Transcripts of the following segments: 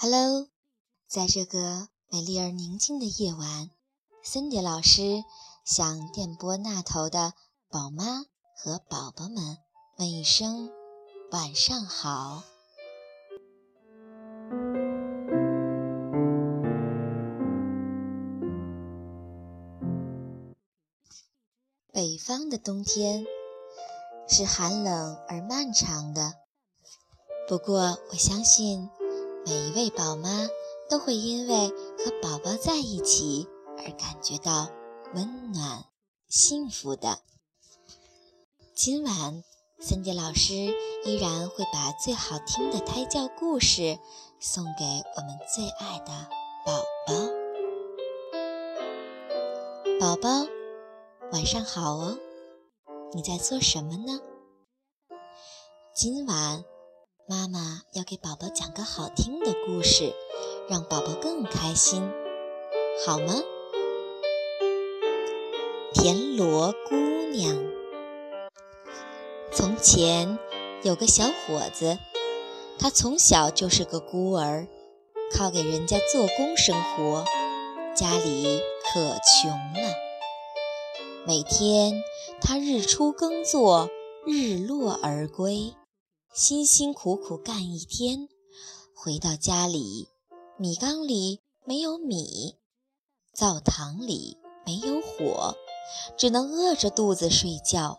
Hello，在这个美丽而宁静的夜晚，森迪老师向电波那头的宝妈和宝宝们问一声晚上好。北方的冬天是寒冷而漫长的，不过我相信。每一位宝妈都会因为和宝宝在一起而感觉到温暖、幸福的。今晚，森迪老师依然会把最好听的胎教故事送给我们最爱的宝宝。宝宝，晚上好哦！你在做什么呢？今晚。妈妈要给宝宝讲个好听的故事，让宝宝更开心，好吗？田螺姑娘。从前有个小伙子，他从小就是个孤儿，靠给人家做工生活，家里可穷了。每天他日出耕作，日落而归。辛辛苦苦干一天，回到家里，米缸里没有米，灶堂里没有火，只能饿着肚子睡觉。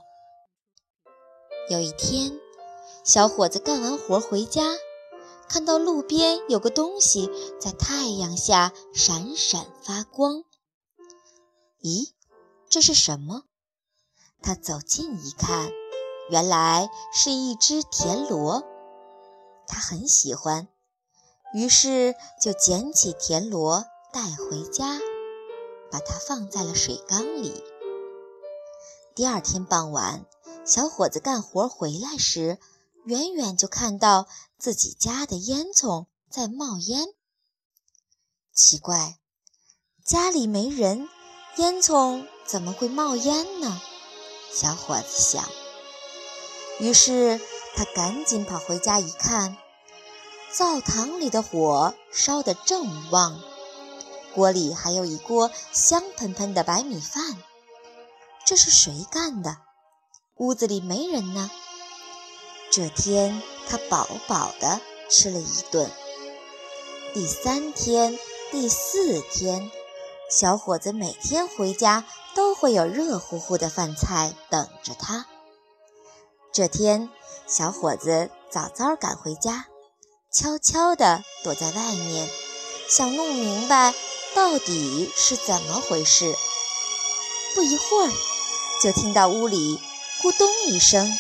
有一天，小伙子干完活回家，看到路边有个东西在太阳下闪闪发光。咦，这是什么？他走近一看。原来是一只田螺，他很喜欢，于是就捡起田螺带回家，把它放在了水缸里。第二天傍晚，小伙子干活回来时，远远就看到自己家的烟囱在冒烟。奇怪，家里没人，烟囱怎么会冒烟呢？小伙子想。于是他赶紧跑回家一看，灶堂里的火烧得正旺，锅里还有一锅香喷喷的白米饭。这是谁干的？屋子里没人呢。这天他饱饱的吃了一顿。第三天、第四天，小伙子每天回家都会有热乎乎的饭菜等着他。这天，小伙子早早赶回家，悄悄地躲在外面，想弄明白到底是怎么回事。不一会儿，就听到屋里咕咚一声，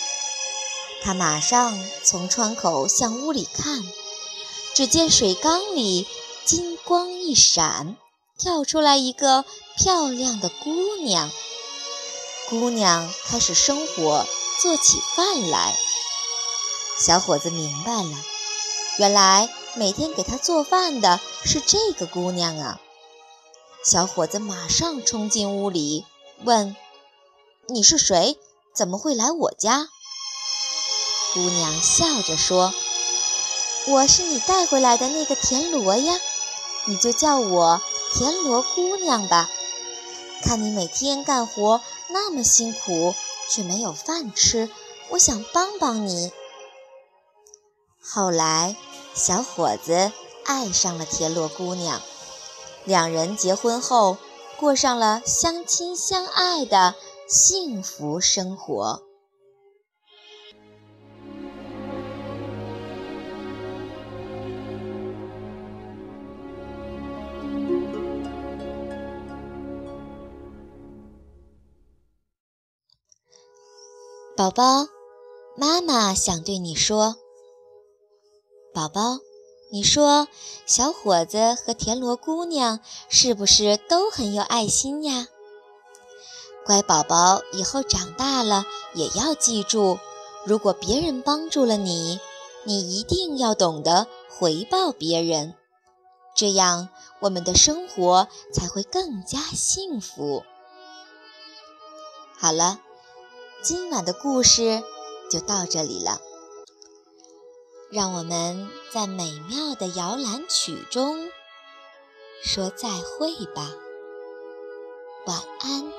他马上从窗口向屋里看，只见水缸里金光一闪，跳出来一个漂亮的姑娘。姑娘开始生火。做起饭来，小伙子明白了，原来每天给他做饭的是这个姑娘啊！小伙子马上冲进屋里，问：“你是谁？怎么会来我家？”姑娘笑着说：“我是你带回来的那个田螺呀，你就叫我田螺姑娘吧。看你每天干活那么辛苦。”却没有饭吃，我想帮帮你。后来，小伙子爱上了田螺姑娘，两人结婚后过上了相亲相爱的幸福生活。宝宝，妈妈想对你说。宝宝，你说小伙子和田螺姑娘是不是都很有爱心呀？乖宝宝，以后长大了也要记住，如果别人帮助了你，你一定要懂得回报别人，这样我们的生活才会更加幸福。好了。今晚的故事就到这里了。让我们在美妙的摇篮曲中说再会吧。晚安。